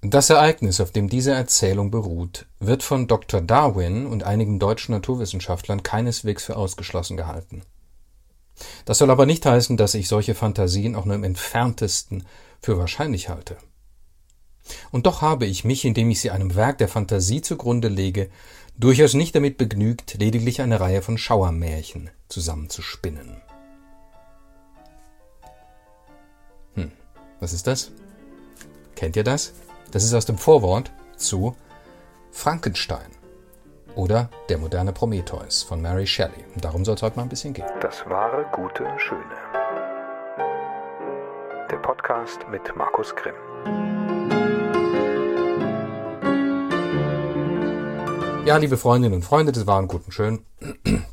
Das Ereignis, auf dem diese Erzählung beruht, wird von Dr. Darwin und einigen deutschen Naturwissenschaftlern keineswegs für ausgeschlossen gehalten. Das soll aber nicht heißen, dass ich solche Fantasien auch nur im entferntesten für wahrscheinlich halte. Und doch habe ich mich, indem ich sie einem Werk der Fantasie zugrunde lege, durchaus nicht damit begnügt, lediglich eine Reihe von Schauermärchen zusammenzuspinnen. Hm, was ist das? Kennt ihr das? Das ist aus dem Vorwort zu Frankenstein oder Der moderne Prometheus von Mary Shelley. Und darum soll es heute mal ein bisschen gehen. Das wahre, gute, schöne. Der Podcast mit Markus Grimm. Ja, liebe Freundinnen und Freunde des wahren, guten, schön.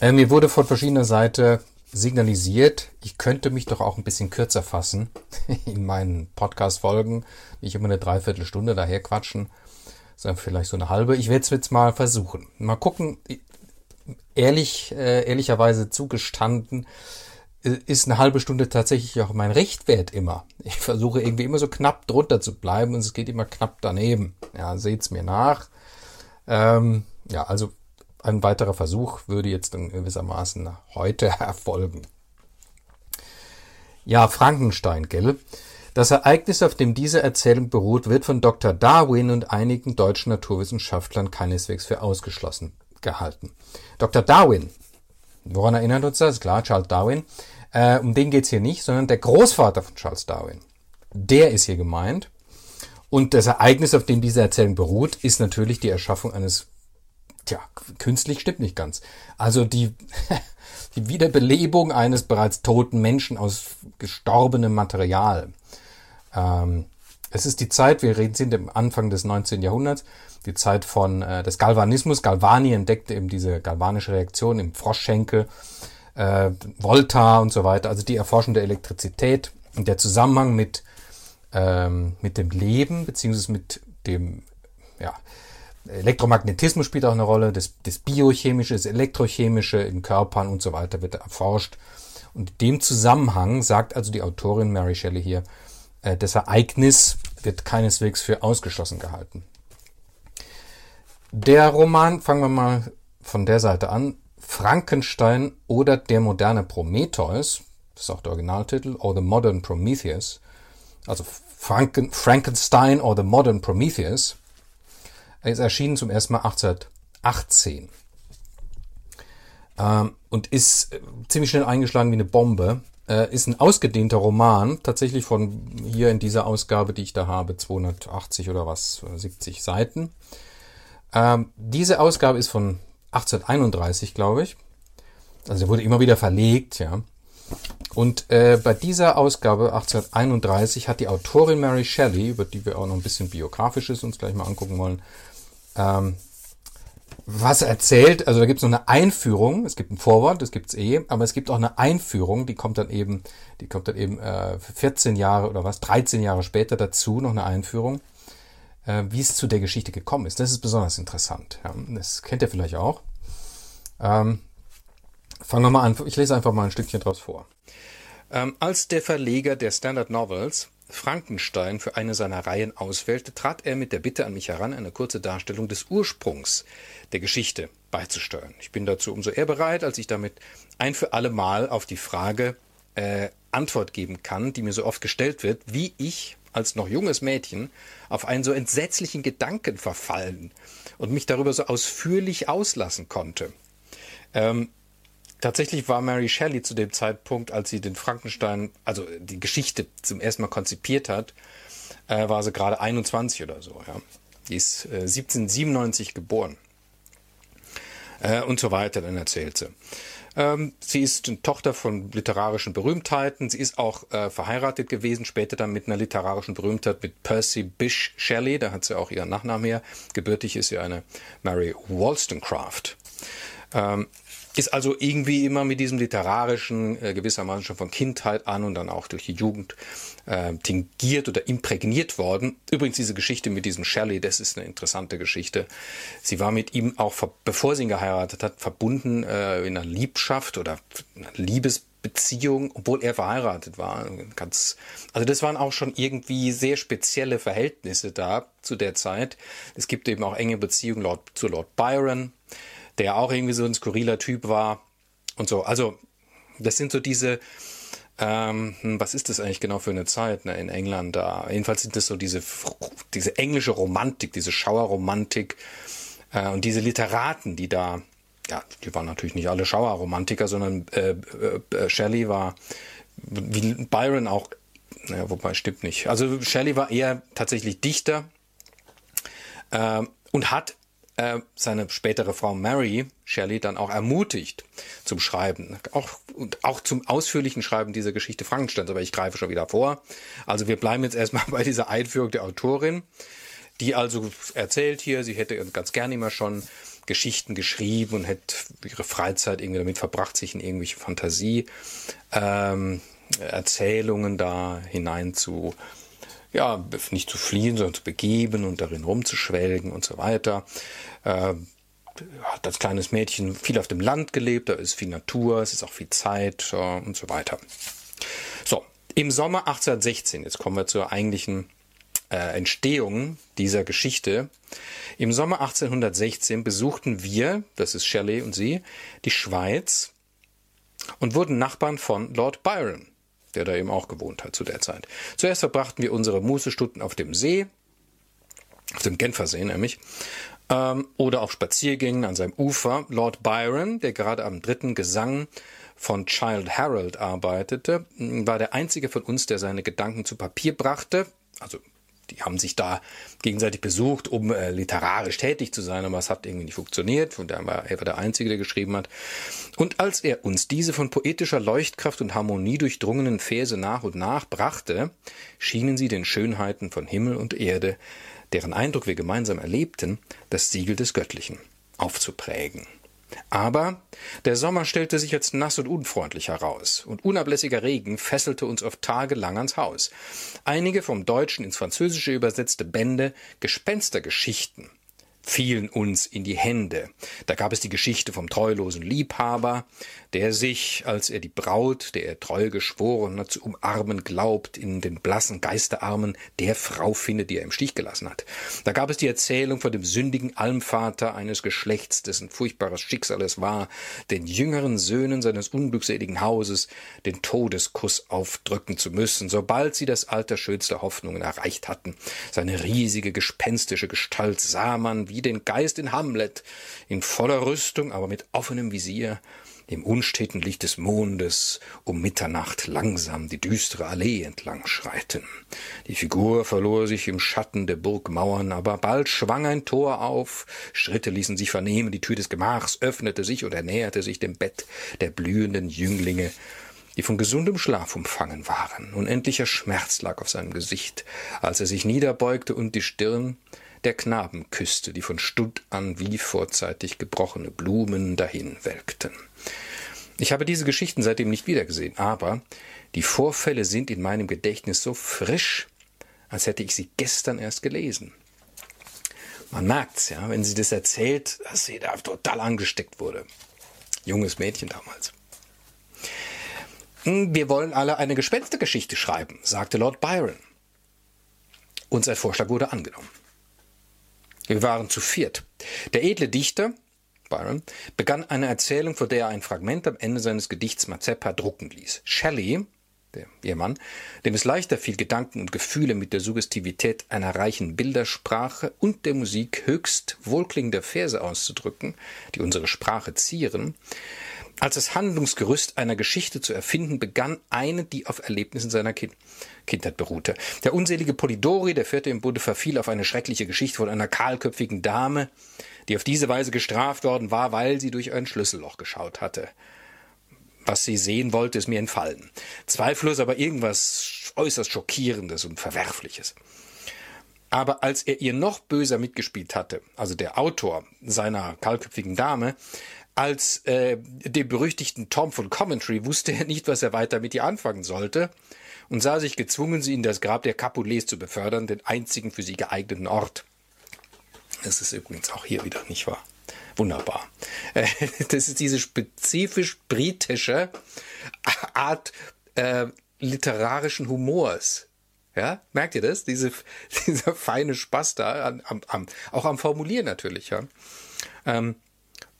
Äh, mir wurde von verschiedener Seite signalisiert, ich könnte mich doch auch ein bisschen kürzer fassen in meinen Podcast-Folgen, nicht immer eine Dreiviertelstunde daher quatschen, sondern vielleicht so eine halbe. Ich werde es jetzt mal versuchen. Mal gucken, ehrlich, äh, ehrlicherweise zugestanden, äh, ist eine halbe Stunde tatsächlich auch mein Richtwert immer. Ich versuche irgendwie immer so knapp drunter zu bleiben und es geht immer knapp daneben. Ja, seht's mir nach. Ähm, ja, also ein weiterer Versuch würde jetzt in gewissermaßen heute erfolgen. Ja, Frankenstein, gell? Das Ereignis, auf dem diese Erzählung beruht, wird von Dr. Darwin und einigen deutschen Naturwissenschaftlern keineswegs für ausgeschlossen gehalten. Dr. Darwin, woran erinnert uns das? Klar, Charles Darwin. Äh, um den geht's hier nicht, sondern der Großvater von Charles Darwin. Der ist hier gemeint. Und das Ereignis, auf dem diese Erzählung beruht, ist natürlich die Erschaffung eines Tja, künstlich stimmt nicht ganz. Also die, die Wiederbelebung eines bereits toten Menschen aus gestorbenem Material. Ähm, es ist die Zeit, wir reden sind im Anfang des 19. Jahrhunderts, die Zeit von äh, des Galvanismus. Galvani entdeckte eben diese galvanische Reaktion im Froschschenkel, äh, Volta und so weiter. Also die Erforschung der Elektrizität und der Zusammenhang mit ähm, mit dem Leben beziehungsweise mit dem ja Elektromagnetismus spielt auch eine Rolle, das, das Biochemische, das Elektrochemische in Körpern und so weiter wird erforscht. Und in dem Zusammenhang sagt also die Autorin Mary Shelley hier, äh, das Ereignis wird keineswegs für ausgeschlossen gehalten. Der Roman, fangen wir mal von der Seite an, Frankenstein oder der moderne Prometheus, das ist auch der Originaltitel, or the modern Prometheus, also Franken, Frankenstein or the modern Prometheus, ist erschienen zum ersten Mal 1818 ähm, und ist äh, ziemlich schnell eingeschlagen wie eine Bombe. Äh, ist ein ausgedehnter Roman, tatsächlich von hier in dieser Ausgabe, die ich da habe, 280 oder was, 70 Seiten. Ähm, diese Ausgabe ist von 1831, glaube ich. Also er wurde immer wieder verlegt, ja. Und äh, bei dieser Ausgabe 1831 hat die Autorin Mary Shelley, über die wir auch noch ein bisschen biografisches uns gleich mal angucken wollen, ähm, was erzählt, also da gibt es noch eine Einführung, es gibt ein Vorwort, das gibt's eh, aber es gibt auch eine Einführung, die kommt dann eben, die kommt dann eben äh, 14 Jahre oder was, 13 Jahre später dazu, noch eine Einführung, äh, wie es zu der Geschichte gekommen ist. Das ist besonders interessant. Ja. Das kennt ihr vielleicht auch. Ähm, fangen wir mal an, ich lese einfach mal ein Stückchen draus vor. Ähm, als der Verleger der Standard Novels Frankenstein für eine seiner Reihen auswählte, trat er mit der Bitte an mich heran, eine kurze Darstellung des Ursprungs der Geschichte beizusteuern. Ich bin dazu umso eher bereit, als ich damit ein für alle Mal auf die Frage äh, Antwort geben kann, die mir so oft gestellt wird, wie ich als noch junges Mädchen auf einen so entsetzlichen Gedanken verfallen und mich darüber so ausführlich auslassen konnte. Ähm, Tatsächlich war Mary Shelley zu dem Zeitpunkt, als sie den Frankenstein, also die Geschichte zum ersten Mal konzipiert hat, äh, war sie gerade 21 oder so. Ja. Die ist äh, 1797 geboren. Äh, und so weiter, dann erzählt sie. Ähm, sie ist eine Tochter von literarischen Berühmtheiten. Sie ist auch äh, verheiratet gewesen, später dann mit einer literarischen Berühmtheit mit Percy Bysshe Shelley. Da hat sie auch ihren Nachnamen her. Gebürtig ist sie eine Mary Wollstonecraft. Ähm, ist also irgendwie immer mit diesem literarischen äh, gewissermaßen schon von Kindheit an und dann auch durch die Jugend äh, tingiert oder imprägniert worden. Übrigens diese Geschichte mit diesem Shelley, das ist eine interessante Geschichte. Sie war mit ihm auch, bevor sie ihn geheiratet hat, verbunden äh, in einer Liebschaft oder einer Liebes Beziehung, obwohl er verheiratet war. Ganz, also das waren auch schon irgendwie sehr spezielle Verhältnisse da zu der Zeit. Es gibt eben auch enge Beziehungen Lord, zu Lord Byron, der auch irgendwie so ein skurriler Typ war und so. Also das sind so diese, ähm, hm, was ist das eigentlich genau für eine Zeit ne, in England da? Jedenfalls sind das so diese, diese englische Romantik, diese Schauerromantik äh, und diese Literaten, die da, ja, die waren natürlich nicht alle Schauerromantiker, sondern äh, äh, äh Shelley war, wie Byron auch, naja, wobei stimmt nicht. Also Shelley war eher tatsächlich Dichter äh, und hat äh, seine spätere Frau Mary Shelley dann auch ermutigt zum Schreiben, auch, und auch zum ausführlichen Schreiben dieser Geschichte Frankensteins. Aber ich greife schon wieder vor. Also wir bleiben jetzt erstmal bei dieser Einführung der Autorin, die also erzählt hier, sie hätte ganz gerne immer schon Geschichten geschrieben und hätte ihre Freizeit irgendwie damit verbracht, sich in irgendwelche Fantasie ähm, Erzählungen da hinein zu ja, nicht zu fliehen, sondern zu begeben und darin rumzuschwelgen und so weiter. Äh, hat als kleines Mädchen viel auf dem Land gelebt, da ist viel Natur, es ist auch viel Zeit äh, und so weiter. So, im Sommer 1816, jetzt kommen wir zur eigentlichen äh, Entstehung dieser Geschichte. Im Sommer 1816 besuchten wir, das ist Shelley und sie, die Schweiz und wurden Nachbarn von Lord Byron der da eben auch gewohnt hat zu der Zeit. Zuerst verbrachten wir unsere Mußestunden auf dem See, auf dem Genfersee nämlich, ähm, oder auf Spaziergängen an seinem Ufer. Lord Byron, der gerade am dritten Gesang von Child Harold arbeitete, war der einzige von uns, der seine Gedanken zu Papier brachte, also die haben sich da gegenseitig besucht, um äh, literarisch tätig zu sein, aber es hat irgendwie nicht funktioniert. Und er war, er der Einzige, der geschrieben hat. Und als er uns diese von poetischer Leuchtkraft und Harmonie durchdrungenen Verse nach und nach brachte, schienen sie den Schönheiten von Himmel und Erde, deren Eindruck wir gemeinsam erlebten, das Siegel des Göttlichen aufzuprägen. Aber der Sommer stellte sich als nass und unfreundlich heraus, und unablässiger Regen fesselte uns oft tagelang ans Haus. Einige vom Deutschen ins Französische übersetzte Bände Gespenstergeschichten fielen uns in die Hände. Da gab es die Geschichte vom treulosen Liebhaber, der sich, als er die Braut, der er treu geschworen hat, zu umarmen glaubt, in den blassen Geisterarmen der Frau findet, die er im Stich gelassen hat. Da gab es die Erzählung von dem sündigen Almvater eines Geschlechts, dessen furchtbares Schicksal es war, den jüngeren Söhnen seines unglückseligen Hauses den Todeskuss aufdrücken zu müssen, sobald sie das Alter schönster Hoffnungen erreicht hatten. Seine riesige, gespenstische Gestalt sah man wie den Geist in Hamlet, in voller Rüstung, aber mit offenem Visier, im unsteten Licht des Mondes um Mitternacht langsam die düstere Allee entlang schreiten. Die Figur verlor sich im Schatten der Burgmauern, aber bald schwang ein Tor auf, Schritte ließen sich vernehmen, die Tür des Gemachs öffnete sich und er näherte sich dem Bett der blühenden Jünglinge, die von gesundem Schlaf umfangen waren. Unendlicher Schmerz lag auf seinem Gesicht, als er sich niederbeugte und die Stirn der Knaben küsste, die von Stund an wie vorzeitig gebrochene Blumen dahin welkten. Ich habe diese Geschichten seitdem nicht wiedergesehen, aber die Vorfälle sind in meinem Gedächtnis so frisch, als hätte ich sie gestern erst gelesen. Man merkt's, ja, wenn sie das erzählt, dass sie da total angesteckt wurde. Junges Mädchen damals. Hm, wir wollen alle eine Gespenstergeschichte schreiben, sagte Lord Byron. Und sein Vorschlag wurde angenommen. Wir waren zu viert. Der edle Dichter, Byron, begann eine Erzählung, vor der er ein Fragment am Ende seines Gedichts Mazeppa drucken ließ. Shelley, der Ehemann, dem es leichter fiel, Gedanken und Gefühle mit der Suggestivität einer reichen Bildersprache und der Musik höchst wohlklingender Verse auszudrücken, die unsere Sprache zieren, als das Handlungsgerüst einer Geschichte zu erfinden, begann eine, die auf Erlebnissen seiner kind Kindheit beruhte. Der unselige Polidori, der vierte im Bunde, verfiel auf eine schreckliche Geschichte von einer kahlköpfigen Dame, die auf diese Weise gestraft worden war, weil sie durch ein Schlüsselloch geschaut hatte. Was sie sehen wollte, ist mir entfallen. Zweifellos aber irgendwas äußerst Schockierendes und Verwerfliches. Aber als er ihr noch böser mitgespielt hatte, also der Autor seiner kahlköpfigen Dame, als äh, dem berüchtigten Tom von Commentary wusste er nicht, was er weiter mit ihr anfangen sollte und sah sich gezwungen, sie in das Grab der Capulets zu befördern, den einzigen für sie geeigneten Ort. Das ist übrigens auch hier wieder nicht wahr. Wunderbar. Äh, das ist diese spezifisch britische Art äh, literarischen Humors. Ja, merkt ihr das? Diese, dieser feine Spaß da, am, am, auch am Formulieren natürlich. Ja. Ähm,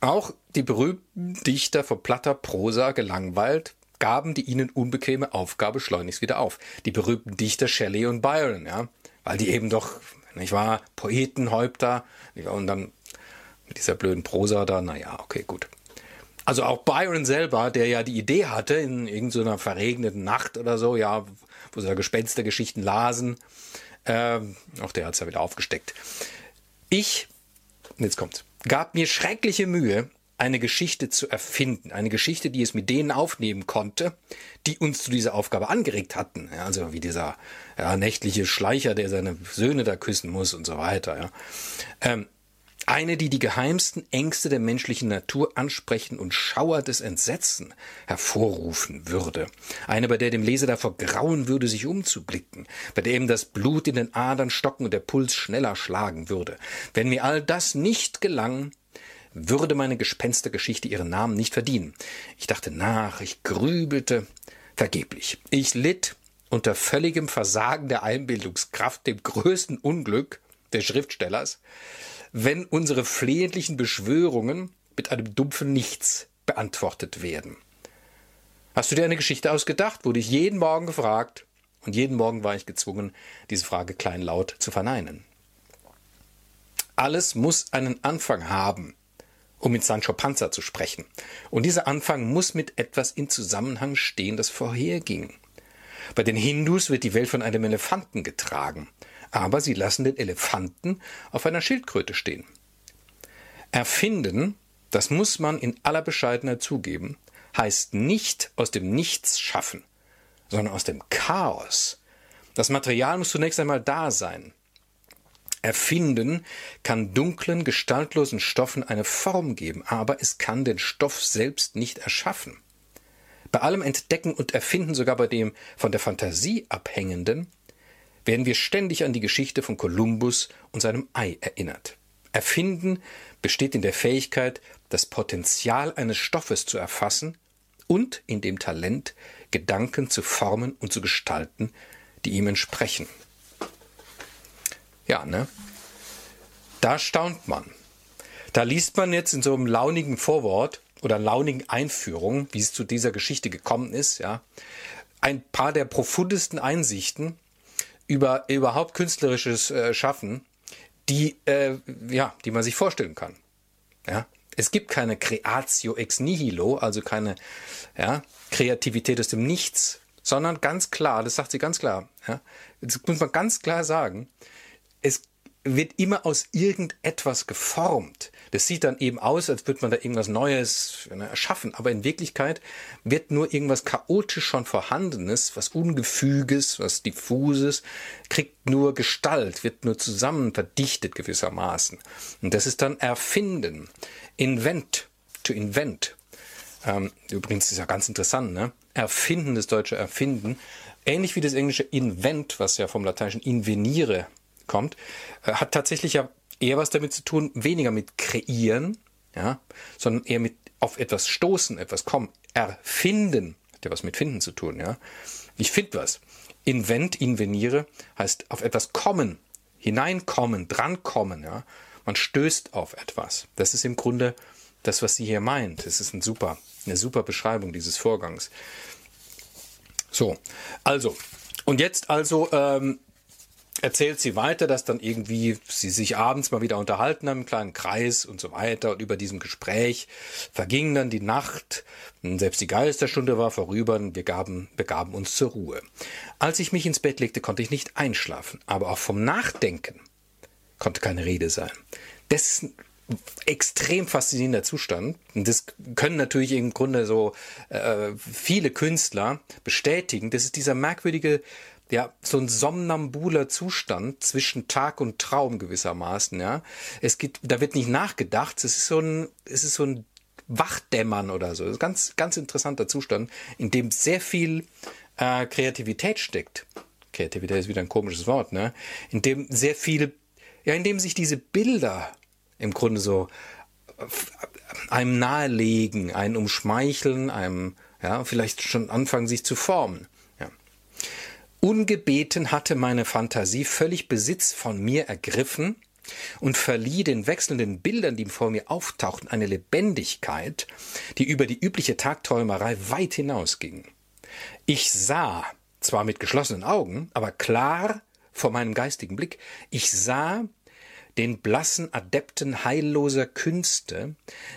auch die berühmten Dichter von platter Prosa gelangweilt gaben die ihnen unbequeme Aufgabe schleunigst wieder auf. Die berühmten Dichter Shelley und Byron, ja, weil die eben doch, nicht wahr, Poetenhäupter, und dann mit dieser blöden Prosa da, naja, okay, gut. Also auch Byron selber, der ja die Idee hatte, in irgendeiner verregneten Nacht oder so, ja, wo sie da Gespenstergeschichten lasen, äh, auch der hat's ja wieder aufgesteckt. Ich, jetzt kommt's, gab mir schreckliche Mühe, eine Geschichte zu erfinden, eine Geschichte, die es mit denen aufnehmen konnte, die uns zu dieser Aufgabe angeregt hatten. Ja, also wie dieser ja, nächtliche Schleicher, der seine Söhne da küssen muss und so weiter. Ja. Ähm, eine, die die geheimsten Ängste der menschlichen Natur ansprechen und Schauer des Entsetzen hervorrufen würde. Eine, bei der dem Leser davor grauen würde, sich umzublicken, bei der ihm das Blut in den Adern stocken und der Puls schneller schlagen würde. Wenn mir all das nicht gelang, würde meine Gespenstergeschichte ihren Namen nicht verdienen. Ich dachte nach, ich grübelte, vergeblich. Ich litt unter völligem Versagen der Einbildungskraft, dem größten Unglück des Schriftstellers, wenn unsere flehentlichen Beschwörungen mit einem dumpfen Nichts beantwortet werden. Hast du dir eine Geschichte ausgedacht? wurde ich jeden Morgen gefragt, und jeden Morgen war ich gezwungen, diese Frage kleinlaut zu verneinen. Alles muss einen Anfang haben, um mit Sancho Panza zu sprechen. Und dieser Anfang muss mit etwas in Zusammenhang stehen, das vorherging. Bei den Hindus wird die Welt von einem Elefanten getragen aber sie lassen den Elefanten auf einer Schildkröte stehen. Erfinden, das muss man in aller Bescheidenheit zugeben, heißt nicht aus dem Nichts schaffen, sondern aus dem Chaos. Das Material muss zunächst einmal da sein. Erfinden kann dunklen, gestaltlosen Stoffen eine Form geben, aber es kann den Stoff selbst nicht erschaffen. Bei allem Entdecken und Erfinden, sogar bei dem von der Fantasie abhängenden, werden wir ständig an die Geschichte von Kolumbus und seinem Ei erinnert. Erfinden besteht in der Fähigkeit, das Potenzial eines Stoffes zu erfassen und in dem Talent, Gedanken zu formen und zu gestalten, die ihm entsprechen. Ja, ne? Da staunt man. Da liest man jetzt in so einem launigen Vorwort oder launigen Einführung, wie es zu dieser Geschichte gekommen ist, ja, ein paar der profundesten Einsichten, über überhaupt künstlerisches äh, Schaffen, die äh, ja, die man sich vorstellen kann. Ja, es gibt keine Creatio ex nihilo, also keine ja, Kreativität aus dem Nichts, sondern ganz klar, das sagt sie ganz klar, ja, das muss man ganz klar sagen, es wird immer aus irgendetwas geformt. Das sieht dann eben aus, als würde man da irgendwas Neues erschaffen, aber in Wirklichkeit wird nur irgendwas chaotisch schon vorhandenes, was Ungefüges, was diffuses, kriegt nur Gestalt, wird nur zusammen verdichtet gewissermaßen. Und das ist dann Erfinden. Invent, to invent. Ähm, übrigens ist ja ganz interessant, ne? Erfinden, das deutsche Erfinden, ähnlich wie das englische invent, was ja vom lateinischen invenire kommt, äh, hat tatsächlich ja eher was damit zu tun, weniger mit kreieren, ja, sondern eher mit auf etwas stoßen, etwas kommen, erfinden, hat ja was mit finden zu tun, ja. Ich finde was. Invent, inveniere heißt auf etwas kommen, hineinkommen, drankommen, ja. Man stößt auf etwas. Das ist im Grunde das, was sie hier meint. Das ist ein super, eine super Beschreibung dieses Vorgangs. So, also, und jetzt also ähm, erzählt sie weiter, dass dann irgendwie sie sich abends mal wieder unterhalten haben, im kleinen Kreis und so weiter. Und über diesem Gespräch verging dann die Nacht. Selbst die Geisterstunde war vorüber und wir gaben, begaben uns zur Ruhe. Als ich mich ins Bett legte, konnte ich nicht einschlafen. Aber auch vom Nachdenken konnte keine Rede sein. Das ist extrem faszinierender Zustand. Und das können natürlich im Grunde so äh, viele Künstler bestätigen. Das ist dieser merkwürdige ja, so ein somnambuler Zustand zwischen Tag und Traum gewissermaßen, ja. Es gibt, da wird nicht nachgedacht, es ist so ein, es ist so ein Wachdämmern oder so. Das ist ganz, ganz interessanter Zustand, in dem sehr viel äh, Kreativität steckt. Kreativität ist wieder ein komisches Wort, ne? In dem sehr viel, ja, in dem sich diese Bilder im Grunde so einem nahelegen, einem umschmeicheln, einem ja, vielleicht schon anfangen, sich zu formen. Ungebeten hatte meine Fantasie völlig Besitz von mir ergriffen und verlieh den wechselnden Bildern, die vor mir auftauchten, eine Lebendigkeit, die über die übliche Tagträumerei weit hinausging. Ich sah, zwar mit geschlossenen Augen, aber klar vor meinem geistigen Blick, ich sah den blassen Adepten heilloser Künste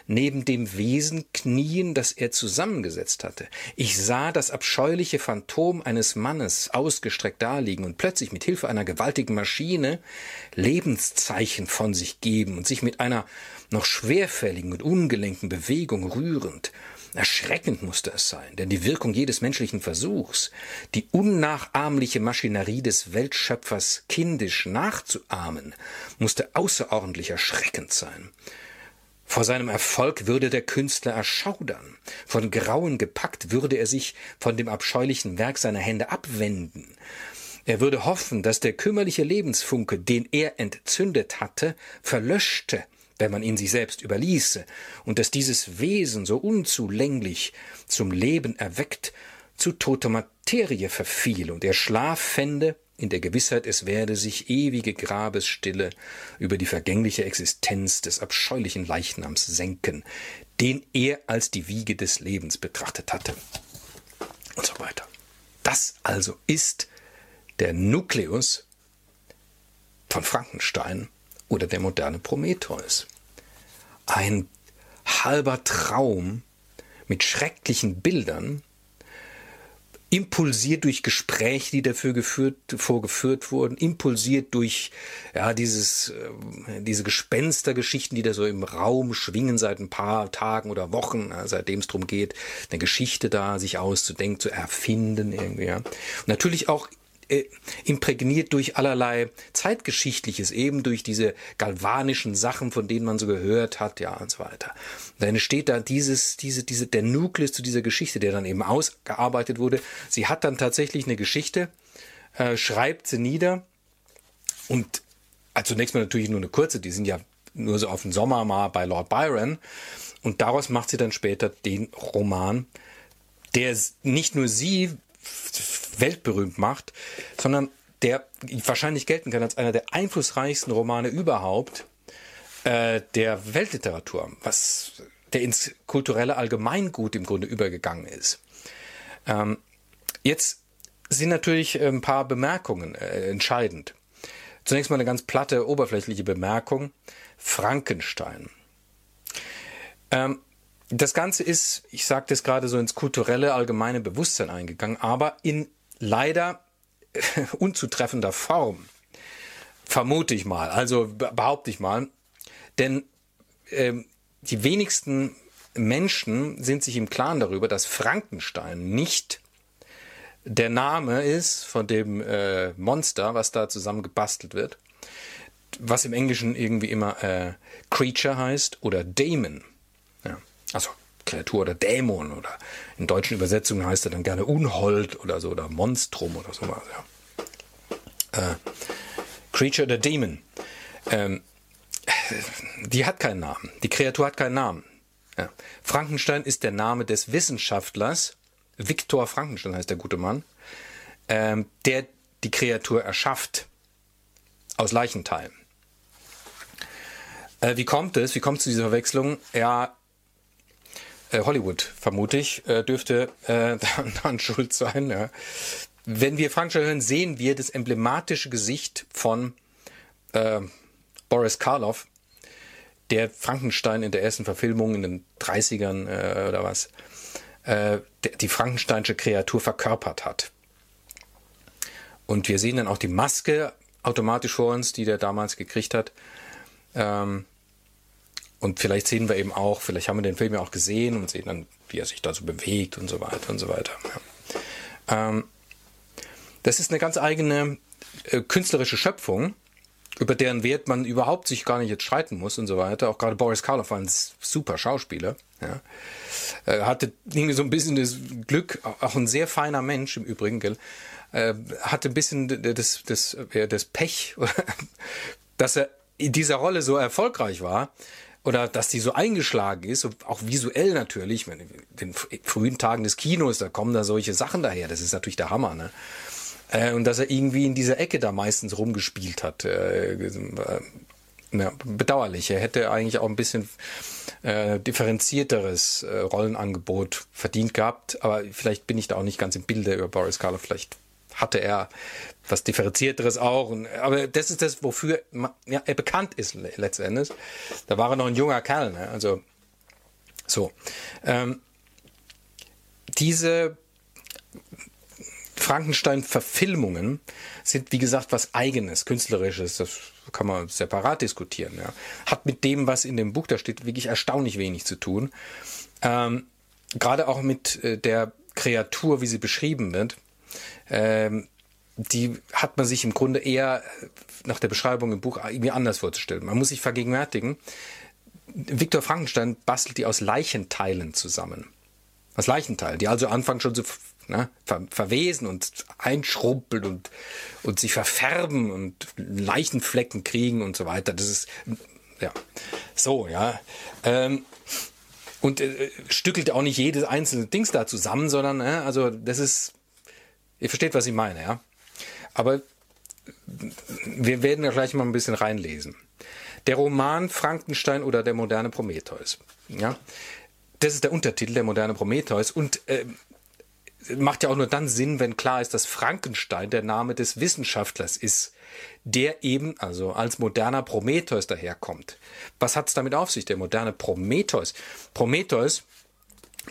neben dem Wesen knien, das er zusammengesetzt hatte. Ich sah das abscheuliche Phantom eines Mannes ausgestreckt daliegen und plötzlich mit Hilfe einer gewaltigen Maschine Lebenszeichen von sich geben und sich mit einer noch schwerfälligen und ungelenken Bewegung rührend Erschreckend musste es sein, denn die Wirkung jedes menschlichen Versuchs, die unnachahmliche Maschinerie des Weltschöpfers kindisch nachzuahmen, musste außerordentlich erschreckend sein. Vor seinem Erfolg würde der Künstler erschaudern, von Grauen gepackt würde er sich von dem abscheulichen Werk seiner Hände abwenden, er würde hoffen, dass der kümmerliche Lebensfunke, den er entzündet hatte, verlöschte wenn man ihn sich selbst überließe, und dass dieses Wesen so unzulänglich zum Leben erweckt, zu toter Materie verfiel und er Schlaf fände, in der Gewissheit, es werde sich ewige Grabesstille über die vergängliche Existenz des abscheulichen Leichnams senken, den er als die Wiege des Lebens betrachtet hatte. Und so weiter. Das also ist der Nukleus von Frankenstein oder der moderne Prometheus. Ein halber Traum mit schrecklichen Bildern, impulsiert durch Gespräche, die dafür geführt, vorgeführt wurden, impulsiert durch ja dieses äh, diese Gespenstergeschichten, die da so im Raum schwingen seit ein paar Tagen oder Wochen, seitdem es darum geht, eine Geschichte da sich auszudenken, zu erfinden irgendwie. Ja. Natürlich auch äh, imprägniert durch allerlei Zeitgeschichtliches, eben durch diese galvanischen Sachen, von denen man so gehört hat, ja und so weiter. dann entsteht da dieses, diese, diese, der Nukleus zu dieser Geschichte, der dann eben ausgearbeitet wurde. Sie hat dann tatsächlich eine Geschichte, äh, schreibt sie nieder und also zunächst mal natürlich nur eine kurze, die sind ja nur so auf den Sommer mal bei Lord Byron und daraus macht sie dann später den Roman, der nicht nur sie weltberühmt macht, sondern der wahrscheinlich gelten kann als einer der einflussreichsten Romane überhaupt äh, der Weltliteratur, was der ins kulturelle Allgemeingut im Grunde übergegangen ist. Ähm, jetzt sind natürlich ein paar Bemerkungen äh, entscheidend. Zunächst mal eine ganz platte, oberflächliche Bemerkung. Frankenstein. Ähm, das Ganze ist, ich sagte es gerade so ins kulturelle, allgemeine Bewusstsein eingegangen, aber in leider unzutreffender Form. Vermute ich mal, also behaupte ich mal. Denn ähm, die wenigsten Menschen sind sich im Klaren darüber, dass Frankenstein nicht der Name ist von dem äh, Monster, was da zusammen gebastelt wird, was im Englischen irgendwie immer äh, Creature heißt oder Damon. Also Kreatur oder Dämon oder in deutschen Übersetzungen heißt er dann gerne Unhold oder so oder Monstrum oder sowas. Ja. Äh, Creature oder Demon. Ähm, die hat keinen Namen. Die Kreatur hat keinen Namen. Ja. Frankenstein ist der Name des Wissenschaftlers. Viktor Frankenstein heißt der gute Mann, ähm, der die Kreatur erschafft aus Leichenteilen. Äh, wie kommt es? Wie kommt es zu dieser Verwechslung? Ja, äh, Hollywood, vermute ich, äh, dürfte äh, daran schuld sein. Wenn wir Frankenstein hören, sehen wir das emblematische Gesicht von äh, Boris Karloff, der Frankenstein in der ersten Verfilmung in den 30ern äh, oder was, die Frankensteinsche Kreatur verkörpert hat. Und wir sehen dann auch die Maske automatisch vor uns, die der damals gekriegt hat. Ähm, und vielleicht sehen wir eben auch, vielleicht haben wir den Film ja auch gesehen und sehen dann, wie er sich da so bewegt und so weiter und so weiter. Ähm, das ist eine ganz eigene äh, künstlerische Schöpfung, über deren Wert man überhaupt sich gar nicht jetzt streiten muss und so weiter. Auch gerade Boris Karloff war ein super Schauspieler. Ja. Äh, hatte irgendwie so ein bisschen das Glück, auch ein sehr feiner Mensch im Übrigen, gell, äh, hatte ein bisschen das, das, das Pech, dass er in dieser Rolle so erfolgreich war oder dass die so eingeschlagen ist, auch visuell natürlich, in den frühen Tagen des Kinos, da kommen da solche Sachen daher, das ist natürlich der Hammer, ne? Äh, und dass er irgendwie in dieser Ecke da meistens rumgespielt hat. Äh, äh, ja, bedauerlich. Er hätte eigentlich auch ein bisschen äh, differenzierteres äh, Rollenangebot verdient gehabt, aber vielleicht bin ich da auch nicht ganz im Bilde über Boris Karloff. Vielleicht hatte er was differenzierteres auch. Aber das ist das, wofür ja, er bekannt ist letztendlich. Da war er noch ein junger Kerl. Ne? Also so. Ähm, diese Frankenstein-Verfilmungen sind, wie gesagt, was eigenes, künstlerisches. Das kann man separat diskutieren. Ja. Hat mit dem, was in dem Buch da steht, wirklich erstaunlich wenig zu tun. Ähm, Gerade auch mit äh, der Kreatur, wie sie beschrieben wird. Ähm, die hat man sich im Grunde eher nach der Beschreibung im Buch irgendwie anders vorzustellen. Man muss sich vergegenwärtigen, Viktor Frankenstein bastelt die aus Leichenteilen zusammen. Aus Leichenteilen, die also anfangen schon zu ne, ver verwesen und einschrumpeln und, und sich verfärben und Leichenflecken kriegen und so weiter. Das ist, ja, so, ja. Ähm, und äh, stückelt auch nicht jedes einzelne Dings da zusammen, sondern, äh, also das ist, ihr versteht, was ich meine, ja. Aber wir werden ja gleich mal ein bisschen reinlesen. Der Roman Frankenstein oder der moderne Prometheus. Ja, das ist der Untertitel, der moderne Prometheus. Und äh, macht ja auch nur dann Sinn, wenn klar ist, dass Frankenstein der Name des Wissenschaftlers ist, der eben also als moderner Prometheus daherkommt. Was hat es damit auf sich, der moderne Prometheus? Prometheus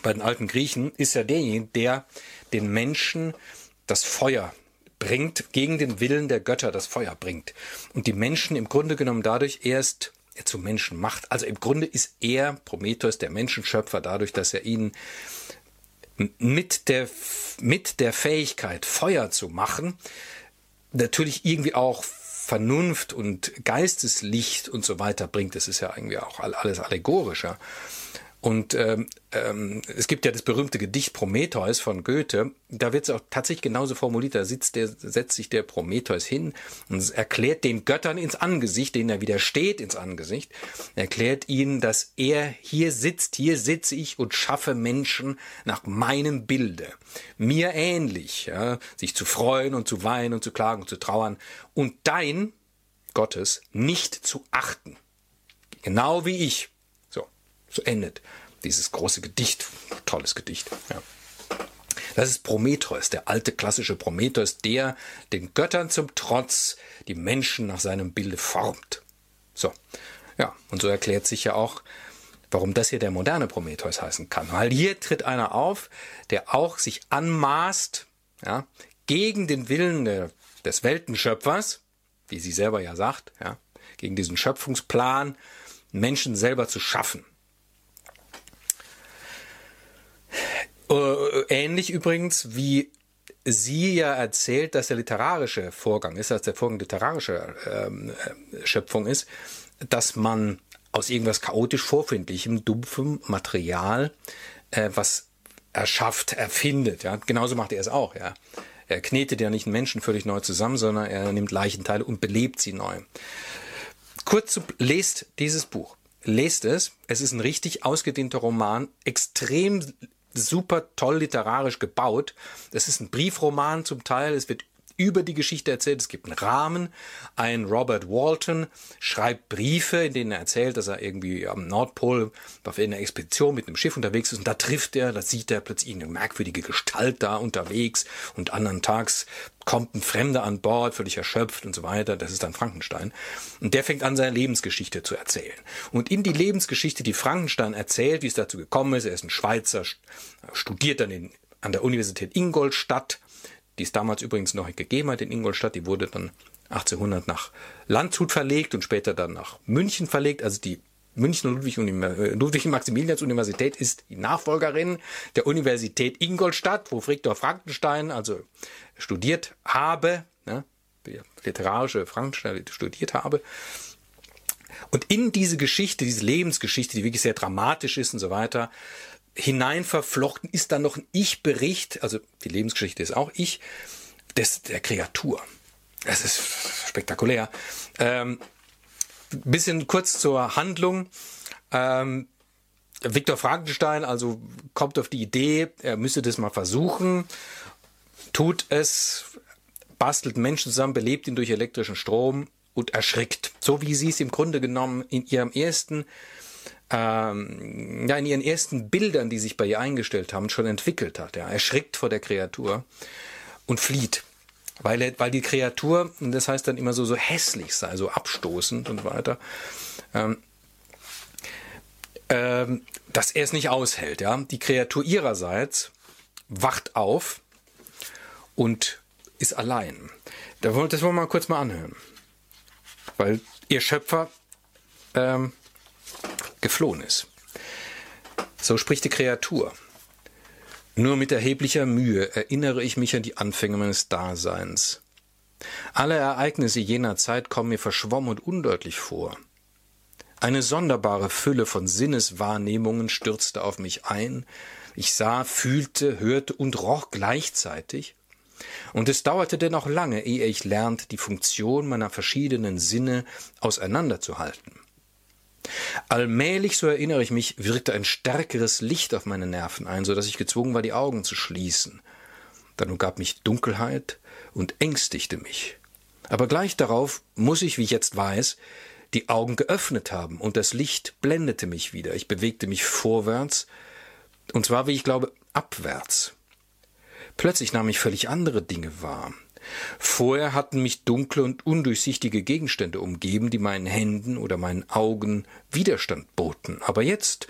bei den alten Griechen ist ja derjenige, der den Menschen das Feuer bringt, gegen den Willen der Götter das Feuer bringt. Und die Menschen im Grunde genommen dadurch erst zum Menschen macht. Also im Grunde ist er, Prometheus, der Menschenschöpfer, dadurch, dass er ihnen mit der, mit der Fähigkeit, Feuer zu machen, natürlich irgendwie auch Vernunft und Geisteslicht und so weiter bringt. Das ist ja irgendwie auch alles allegorischer. Und ähm, ähm, es gibt ja das berühmte Gedicht Prometheus von Goethe. Da wird es auch tatsächlich genauso formuliert. Da sitzt der, setzt sich der Prometheus hin und erklärt den Göttern ins Angesicht, denen er widersteht ins Angesicht, erklärt ihnen, dass er hier sitzt, hier sitze ich und schaffe Menschen nach meinem Bilde, mir ähnlich, ja, sich zu freuen und zu weinen und zu klagen und zu trauern und dein Gottes nicht zu achten, genau wie ich. So, endet dieses große Gedicht. Tolles Gedicht. Ja. Das ist Prometheus, der alte klassische Prometheus, der den Göttern zum Trotz die Menschen nach seinem Bilde formt. So. Ja, und so erklärt sich ja auch, warum das hier der moderne Prometheus heißen kann. Weil hier tritt einer auf, der auch sich anmaßt, ja, gegen den Willen der, des Weltenschöpfers, wie sie selber ja sagt, ja, gegen diesen Schöpfungsplan, Menschen selber zu schaffen. Ähnlich übrigens wie sie ja erzählt, dass der literarische Vorgang ist, dass der Vorgang literarischer ähm, äh, Schöpfung ist, dass man aus irgendwas chaotisch vorfindlichem, dumpfem Material äh, was erschafft, erfindet. Ja? Genauso macht er es auch. Ja? Er knetet ja nicht einen Menschen völlig neu zusammen, sondern er nimmt Leichenteile und belebt sie neu. Kurz, lest dieses Buch. Lest es. Es ist ein richtig ausgedehnter Roman, extrem super toll literarisch gebaut. Das ist ein Briefroman zum Teil. Es wird über die Geschichte erzählt. Es gibt einen Rahmen. Ein Robert Walton schreibt Briefe, in denen er erzählt, dass er irgendwie am Nordpol auf einer Expedition mit einem Schiff unterwegs ist und da trifft er, da sieht er plötzlich eine merkwürdige Gestalt da unterwegs und anderen Tags kommt ein Fremder an Bord, völlig erschöpft und so weiter. Das ist dann Frankenstein. Und der fängt an, seine Lebensgeschichte zu erzählen. Und in die Lebensgeschichte, die Frankenstein erzählt, wie es dazu gekommen ist, er ist ein Schweizer, studiert dann in, an der Universität Ingolstadt, die es damals übrigens noch gegeben hat in Ingolstadt. Die wurde dann 1800 nach Landshut verlegt und später dann nach München verlegt. Also die Ludwig, äh, Ludwig Maximilians Universität ist die Nachfolgerin der Universität Ingolstadt, wo Viktor Frankenstein also studiert habe, ne, literarische Frankenstein studiert habe. Und in diese Geschichte, diese Lebensgeschichte, die wirklich sehr dramatisch ist und so weiter, hinein verflochten ist dann noch ein Ich-Bericht, also die Lebensgeschichte ist auch Ich, des, der Kreatur. Das ist spektakulär. Ähm, bisschen kurz zur Handlung. Ähm, Viktor Frankenstein also kommt auf die Idee, er müsse das mal versuchen, tut es, bastelt Menschen zusammen, belebt ihn durch elektrischen Strom und erschrickt. So wie sie es im Grunde genommen in ihrem ersten, ähm, ja, in ihren ersten Bildern, die sich bei ihr eingestellt haben, schon entwickelt hat. Ja. Erschrickt vor der Kreatur und flieht. Weil, er, weil die Kreatur, das heißt dann immer so, so hässlich sei, so abstoßend und weiter. Ähm, ähm, dass er es nicht aushält. Ja? Die Kreatur ihrerseits wacht auf und ist Das wollen wir mal kurz mal anhören. Weil ihr Schöpfer ähm, geflohen ist. So spricht die Kreatur. Nur mit erheblicher Mühe erinnere ich mich an die Anfänge meines Daseins. Alle Ereignisse jener Zeit kommen mir verschwommen und undeutlich vor. Eine sonderbare Fülle von Sinneswahrnehmungen stürzte auf mich ein. Ich sah, fühlte, hörte und roch gleichzeitig. Und es dauerte denn auch lange, ehe ich lernte, die Funktion meiner verschiedenen Sinne auseinanderzuhalten. Allmählich, so erinnere ich mich, wirkte ein stärkeres Licht auf meine Nerven ein, so dass ich gezwungen war, die Augen zu schließen. Dann umgab mich Dunkelheit und ängstigte mich. Aber gleich darauf muss ich, wie ich jetzt weiß, die Augen geöffnet haben und das Licht blendete mich wieder. Ich bewegte mich vorwärts, und zwar, wie ich glaube, abwärts. Plötzlich nahm ich völlig andere Dinge wahr. Vorher hatten mich dunkle und undurchsichtige Gegenstände umgeben, die meinen Händen oder meinen Augen Widerstand boten. Aber jetzt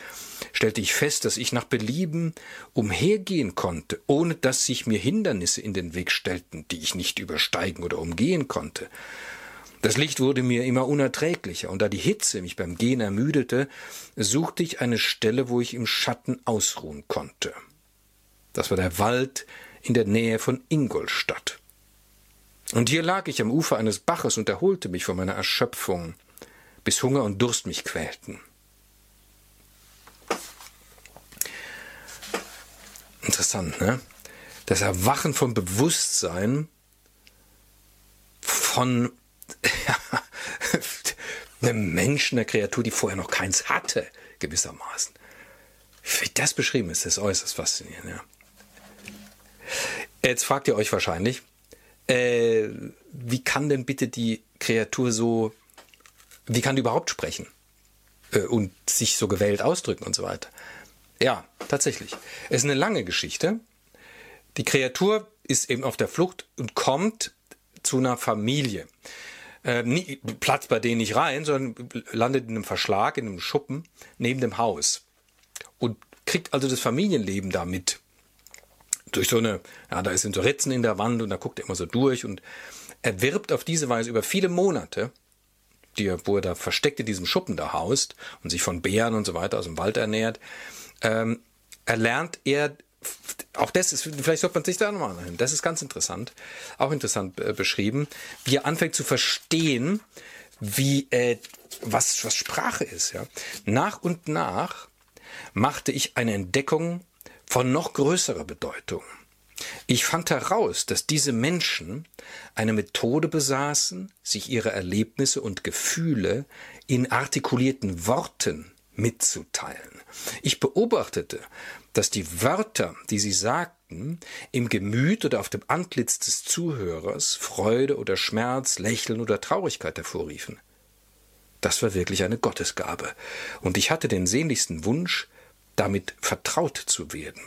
stellte ich fest, dass ich nach Belieben umhergehen konnte, ohne dass sich mir Hindernisse in den Weg stellten, die ich nicht übersteigen oder umgehen konnte. Das Licht wurde mir immer unerträglicher, und da die Hitze mich beim Gehen ermüdete, suchte ich eine Stelle, wo ich im Schatten ausruhen konnte. Das war der Wald in der Nähe von Ingolstadt. Und hier lag ich am Ufer eines Baches und erholte mich von meiner Erschöpfung, bis Hunger und Durst mich quälten. Interessant, ne? Das Erwachen vom Bewusstsein von einem Menschen, einer Kreatur, die vorher noch keins hatte, gewissermaßen. Wie das beschrieben ist, ist äußerst faszinierend. Ja. Jetzt fragt ihr euch wahrscheinlich, äh, wie kann denn bitte die Kreatur so, wie kann die überhaupt sprechen äh, und sich so gewählt ausdrücken und so weiter? Ja, tatsächlich. Es ist eine lange Geschichte. Die Kreatur ist eben auf der Flucht und kommt zu einer Familie. Äh, nie, platzt bei denen nicht rein, sondern landet in einem Verschlag, in einem Schuppen neben dem Haus. Und kriegt also das Familienleben da mit durch so eine, ja, da sind so Ritzen in der Wand und da guckt er immer so durch und er wirbt auf diese Weise über viele Monate, die er, wo er da versteckt in diesem Schuppen da haust und sich von Bären und so weiter aus dem Wald ernährt, ähm, erlernt er auch das ist, vielleicht sollte man sich da nochmal anhören. Das ist ganz interessant, auch interessant äh, beschrieben, wie er anfängt zu verstehen, wie äh, was was Sprache ist. Ja, nach und nach machte ich eine Entdeckung von noch größerer Bedeutung. Ich fand heraus, dass diese Menschen eine Methode besaßen, sich ihre Erlebnisse und Gefühle in artikulierten Worten mitzuteilen. Ich beobachtete, dass die Wörter, die sie sagten, im Gemüt oder auf dem Antlitz des Zuhörers Freude oder Schmerz, Lächeln oder Traurigkeit hervorriefen. Das war wirklich eine Gottesgabe, und ich hatte den sehnlichsten Wunsch, damit vertraut zu werden.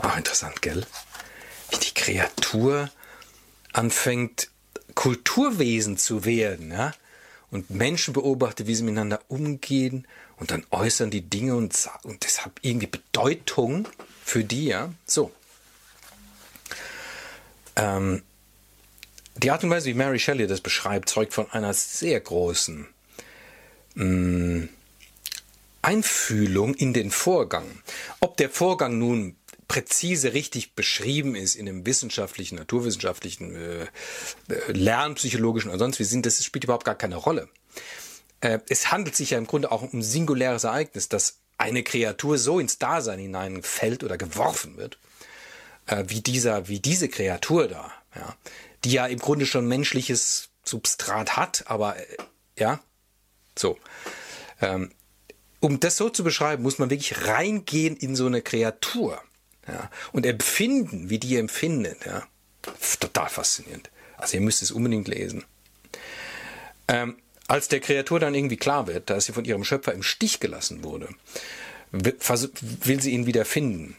Auch interessant, gell? Wie die Kreatur anfängt, Kulturwesen zu werden, ja? Und Menschen beobachtet, wie sie miteinander umgehen und dann äußern die Dinge und, und das hat irgendwie Bedeutung für die, ja? So. Ähm, die Art und Weise, wie Mary Shelley das beschreibt, zeugt von einer sehr großen mh, mm, Einfühlung in den Vorgang. Ob der Vorgang nun präzise richtig beschrieben ist in dem wissenschaftlichen, naturwissenschaftlichen, äh, äh, lernpsychologischen oder sonst wie sind, das spielt überhaupt gar keine Rolle. Äh, es handelt sich ja im Grunde auch um ein singuläres Ereignis, dass eine Kreatur so ins Dasein hineinfällt oder geworfen wird, äh, wie dieser, wie diese Kreatur da, ja, die ja im Grunde schon menschliches Substrat hat, aber äh, ja, so. Ähm, um das so zu beschreiben, muss man wirklich reingehen in so eine Kreatur. Ja, und empfinden, wie die empfindet. Ja. Total faszinierend. Also ihr müsst es unbedingt lesen. Ähm, als der Kreatur dann irgendwie klar wird, dass sie von ihrem Schöpfer im Stich gelassen wurde, will sie ihn wieder finden.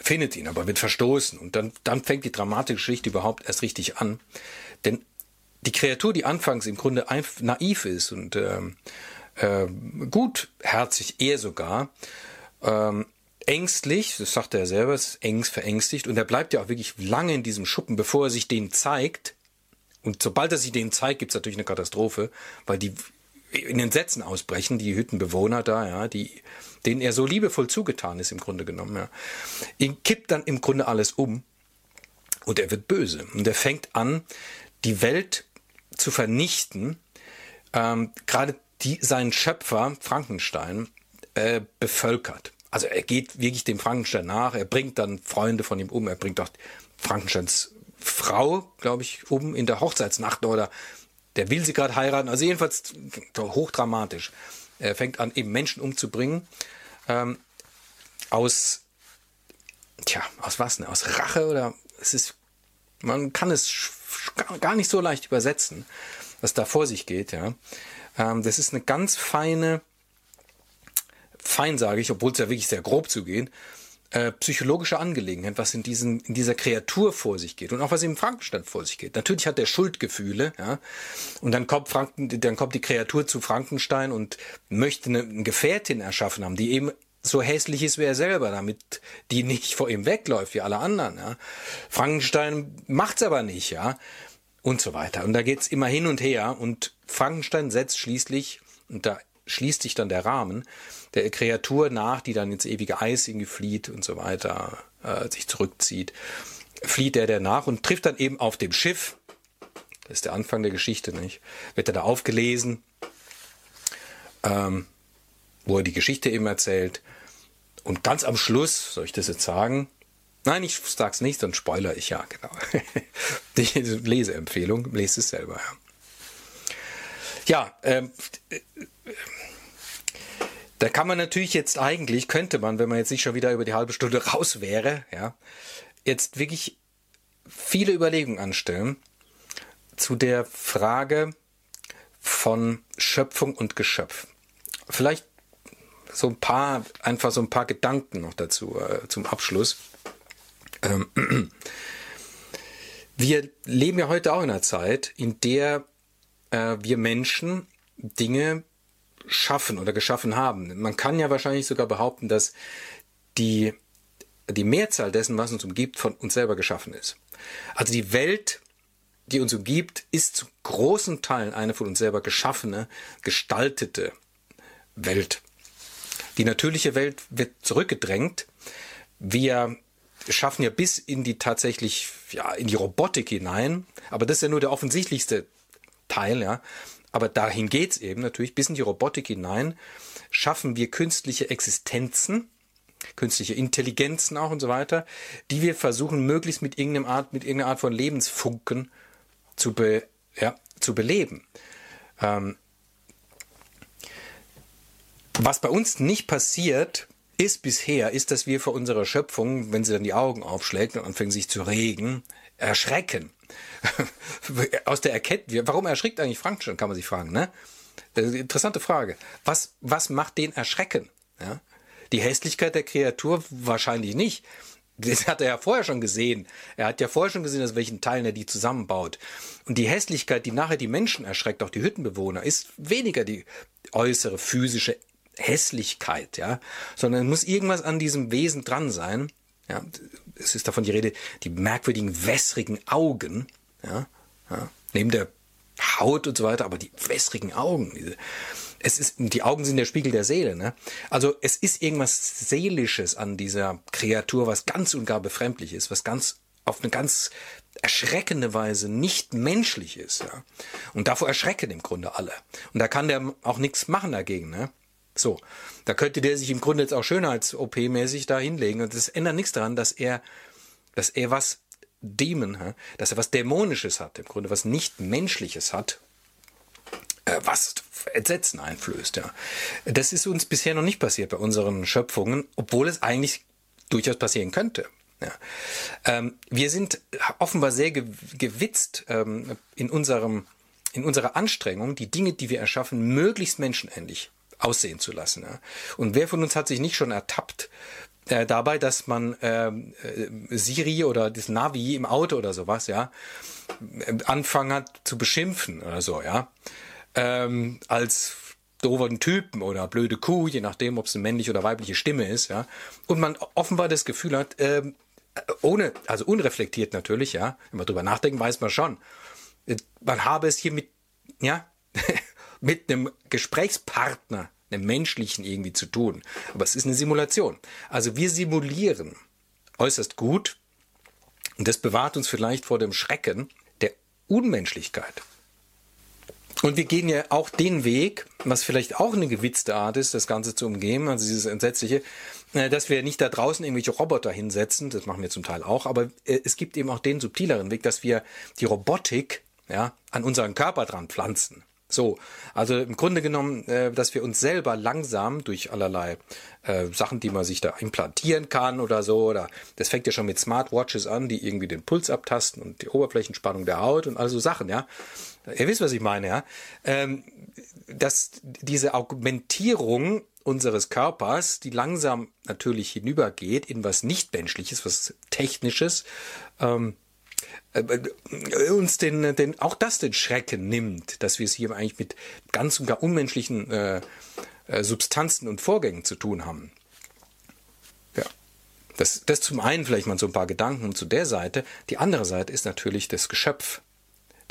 Findet ihn, aber wird verstoßen. Und dann, dann fängt die dramatische Geschichte überhaupt erst richtig an. Denn die Kreatur, die anfangs im Grunde naiv ist und ähm, äh, gutherzig, eher sogar, ähm, ängstlich, das sagt er selber, ist ängst, verängstigt und er bleibt ja auch wirklich lange in diesem Schuppen, bevor er sich den zeigt. Und sobald er sich den zeigt, gibt's natürlich eine Katastrophe, weil die in den Sätzen ausbrechen, die Hüttenbewohner da, ja, die, denen er so liebevoll zugetan ist im Grunde genommen, ja. Ihn kippt dann im Grunde alles um und er wird böse und er fängt an, die Welt zu vernichten, ähm, gerade die seinen Schöpfer Frankenstein äh, bevölkert. Also er geht wirklich dem Frankenstein nach, er bringt dann Freunde von ihm um, er bringt auch Frankensteins Frau, glaube ich, um in der Hochzeitsnacht oder der will sie gerade heiraten. Also jedenfalls hochdramatisch. Er fängt an, eben Menschen umzubringen. Ähm, aus, tja, aus was denn? Aus Rache oder es ist, man kann es gar nicht so leicht übersetzen, was da vor sich geht, ja. Ähm, das ist eine ganz feine, fein sage ich, obwohl es ja wirklich sehr grob zugeht, äh, psychologische Angelegenheit, was in, diesen, in dieser Kreatur vor sich geht und auch was im Frankenstein vor sich geht. Natürlich hat er Schuldgefühle, ja, und dann kommt Franken, dann kommt die Kreatur zu Frankenstein und möchte eine, eine Gefährtin erschaffen haben, die eben so hässlich ist wie er selber, damit die nicht vor ihm wegläuft wie alle anderen. Ja. Frankenstein macht's aber nicht, ja, und so weiter. Und da geht's immer hin und her und Frankenstein setzt schließlich und da schließt sich dann der Rahmen der Kreatur nach, die dann ins ewige Eis irgendwie flieht und so weiter, äh, sich zurückzieht, flieht er der nach und trifft dann eben auf dem Schiff, das ist der Anfang der Geschichte, nicht? Wird er da aufgelesen, ähm, wo er die Geschichte eben erzählt. Und ganz am Schluss, soll ich das jetzt sagen? Nein, ich sag's nicht, sonst spoiler ich ja, genau. Die Leseempfehlung, lest es selber, ja. Ja, ähm, da kann man natürlich jetzt eigentlich, könnte man, wenn man jetzt nicht schon wieder über die halbe Stunde raus wäre, ja, jetzt wirklich viele Überlegungen anstellen zu der Frage von Schöpfung und Geschöpf. Vielleicht so ein paar, einfach so ein paar Gedanken noch dazu äh, zum Abschluss. Ähm, wir leben ja heute auch in einer Zeit, in der äh, wir Menschen Dinge schaffen oder geschaffen haben. Man kann ja wahrscheinlich sogar behaupten, dass die, die Mehrzahl dessen, was uns umgibt, von uns selber geschaffen ist. Also die Welt, die uns umgibt, ist zu großen Teilen eine von uns selber geschaffene, gestaltete Welt. Die natürliche Welt wird zurückgedrängt. Wir schaffen ja bis in die tatsächlich, ja, in die Robotik hinein. Aber das ist ja nur der offensichtlichste Teil, ja. Aber dahin geht's eben natürlich, bis in die Robotik hinein schaffen wir künstliche Existenzen, künstliche Intelligenzen auch und so weiter, die wir versuchen, möglichst mit irgendeiner Art, mit irgendeiner Art von Lebensfunken zu, be, ja, zu beleben. Ähm, was bei uns nicht passiert, ist bisher, ist, dass wir vor unserer Schöpfung, wenn sie dann die Augen aufschlägt und anfängt sich zu regen, erschrecken. aus der Erkenntnis, warum erschrickt eigentlich Frankenstein, kann man sich fragen, ne? Interessante Frage. Was, was macht den erschrecken? Ja? Die Hässlichkeit der Kreatur wahrscheinlich nicht. Das hat er ja vorher schon gesehen. Er hat ja vorher schon gesehen, aus welchen Teilen er die zusammenbaut. Und die Hässlichkeit, die nachher die Menschen erschreckt, auch die Hüttenbewohner, ist weniger die äußere physische Hässlichkeit, ja, sondern muss irgendwas an diesem Wesen dran sein. Ja, es ist davon die Rede, die merkwürdigen wässrigen Augen, ja, ja, neben der Haut und so weiter, aber die wässrigen Augen, es ist, die Augen sind der Spiegel der Seele, ne? Also es ist irgendwas Seelisches an dieser Kreatur, was ganz und gar befremdlich ist, was ganz auf eine ganz erschreckende Weise nicht menschlich ist, ja. Und davor erschrecken im Grunde alle. Und da kann der auch nichts machen dagegen, ne? So, da könnte der sich im Grunde jetzt auch Schönheits-OP-mäßig da hinlegen und das ändert nichts daran, dass er, dass er was Demon, dass er was Dämonisches hat, im Grunde was nicht Menschliches hat, äh, was Entsetzen einflößt. Ja. Das ist uns bisher noch nicht passiert bei unseren Schöpfungen, obwohl es eigentlich durchaus passieren könnte. Ja. Ähm, wir sind offenbar sehr gewitzt ähm, in unserem in unserer Anstrengung, die Dinge, die wir erschaffen, möglichst menschenähnlich aussehen zu lassen. Ja. Und wer von uns hat sich nicht schon ertappt äh, dabei, dass man ähm, äh, Siri oder das Navi im Auto oder sowas, ja, anfangen hat zu beschimpfen oder so, ja, ähm, als doofen Typen oder blöde Kuh, je nachdem, ob es eine männliche oder weibliche Stimme ist, ja, und man offenbar das Gefühl hat, ähm, ohne, also unreflektiert natürlich, ja, wenn man drüber nachdenken, weiß man schon, äh, man habe es hier mit, ja, mit einem Gesprächspartner, einem menschlichen irgendwie zu tun. Aber es ist eine Simulation. Also wir simulieren äußerst gut und das bewahrt uns vielleicht vor dem Schrecken der Unmenschlichkeit. Und wir gehen ja auch den Weg, was vielleicht auch eine gewitzte Art ist, das Ganze zu umgehen, also dieses Entsetzliche, äh, dass wir nicht da draußen irgendwelche Roboter hinsetzen, das machen wir zum Teil auch, aber äh, es gibt eben auch den subtileren Weg, dass wir die Robotik ja, an unseren Körper dran pflanzen. So, also im Grunde genommen, äh, dass wir uns selber langsam durch allerlei äh, Sachen, die man sich da implantieren kann oder so, oder das fängt ja schon mit Smartwatches an, die irgendwie den Puls abtasten und die Oberflächenspannung der Haut und all so Sachen, ja. Ihr wisst, was ich meine, ja. Ähm, dass diese Augmentierung unseres Körpers, die langsam natürlich hinübergeht in was nicht-menschliches, was Technisches, ähm, äh, äh, uns den, den, auch das den Schrecken nimmt, dass wir es hier eigentlich mit ganz und gar unmenschlichen äh, äh, Substanzen und Vorgängen zu tun haben. Ja. Das, das zum einen vielleicht mal so ein paar Gedanken zu der Seite. Die andere Seite ist natürlich das Geschöpf,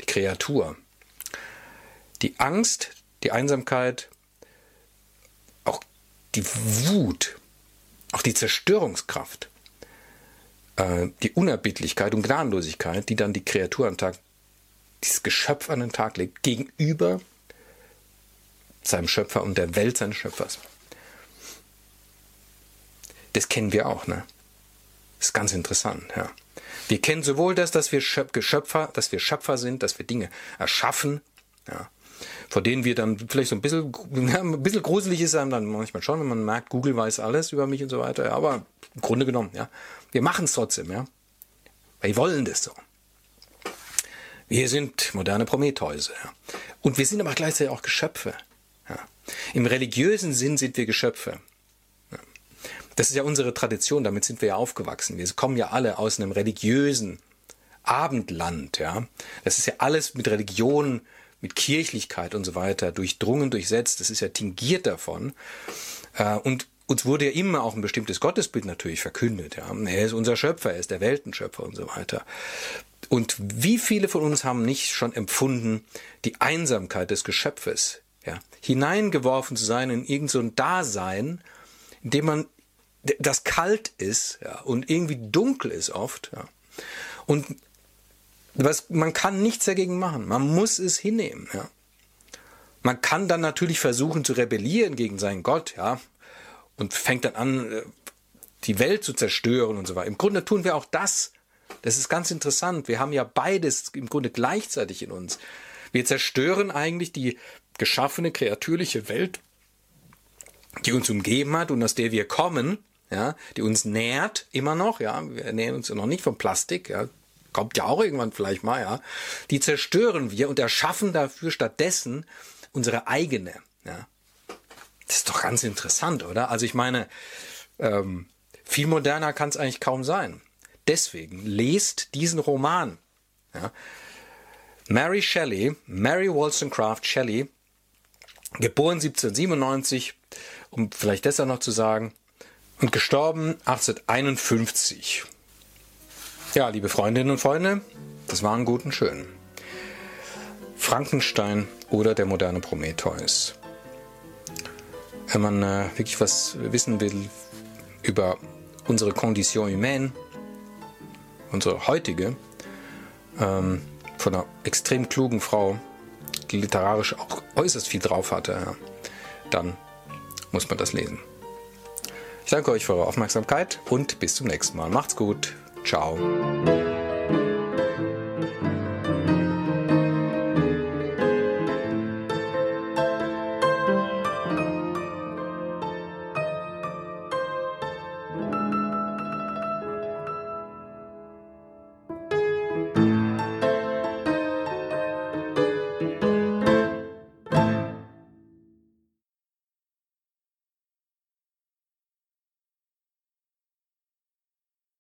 die Kreatur. Die Angst, die Einsamkeit, auch die Wut, auch die Zerstörungskraft äh, die Unerbittlichkeit und Gnadenlosigkeit, die dann die Kreatur an Tag, dieses Geschöpf an den Tag legt, gegenüber seinem Schöpfer und der Welt seines Schöpfers. Das kennen wir auch, ne? Das ist ganz interessant, ja. Wir kennen sowohl das, dass wir Geschöpfer, dass wir Schöpfer sind, dass wir Dinge erschaffen, ja, vor denen wir dann vielleicht so ein bisschen, ja, ein bisschen gruselig ist einem dann manchmal schon, wenn man merkt, Google weiß alles über mich und so weiter, ja, aber im Grunde genommen, ja. Wir machen es trotzdem, ja. Wir wollen das so. Wir sind moderne Prometheuse, ja. Und wir sind aber gleichzeitig auch Geschöpfe. Ja. Im religiösen Sinn sind wir Geschöpfe. Ja. Das ist ja unsere Tradition, damit sind wir ja aufgewachsen. Wir kommen ja alle aus einem religiösen Abendland, ja. Das ist ja alles mit Religion, mit Kirchlichkeit und so weiter durchdrungen, durchsetzt. Das ist ja tingiert davon. Äh, und uns wurde ja immer auch ein bestimmtes Gottesbild natürlich verkündet. Ja. Er ist unser Schöpfer, er ist der Weltenschöpfer und so weiter. Und wie viele von uns haben nicht schon empfunden, die Einsamkeit des Geschöpfes, ja, hineingeworfen zu sein in irgendein so Dasein, in dem man, das kalt ist, ja, und irgendwie dunkel ist oft, ja. Und was, man kann nichts dagegen machen. Man muss es hinnehmen, ja. Man kann dann natürlich versuchen zu rebellieren gegen seinen Gott, ja und fängt dann an, äh, die Welt zu zerstören und so weiter. Im Grunde tun wir auch das. Das ist ganz interessant. Wir haben ja beides im Grunde gleichzeitig in uns. Wir zerstören eigentlich die geschaffene, kreatürliche Welt, die uns umgeben hat und aus der wir kommen, ja, die uns nährt, immer noch, ja, wir ernähren uns ja noch nicht vom Plastik, ja, kommt ja auch irgendwann vielleicht mal, ja, die zerstören wir und erschaffen dafür stattdessen unsere eigene, ja. Das ist doch ganz interessant, oder? Also ich meine, ähm, viel moderner kann es eigentlich kaum sein. Deswegen lest diesen Roman. Ja. Mary Shelley, Mary Wollstonecraft Shelley, geboren 1797, um vielleicht deshalb noch zu sagen, und gestorben 1851. Ja, liebe Freundinnen und Freunde, das war ein gut und schön. Frankenstein oder der moderne Prometheus. Wenn man äh, wirklich was wissen will über unsere Condition humaine, unsere heutige, ähm, von einer extrem klugen Frau, die literarisch auch äußerst viel drauf hatte, ja, dann muss man das lesen. Ich danke euch für eure Aufmerksamkeit und bis zum nächsten Mal. Macht's gut. Ciao.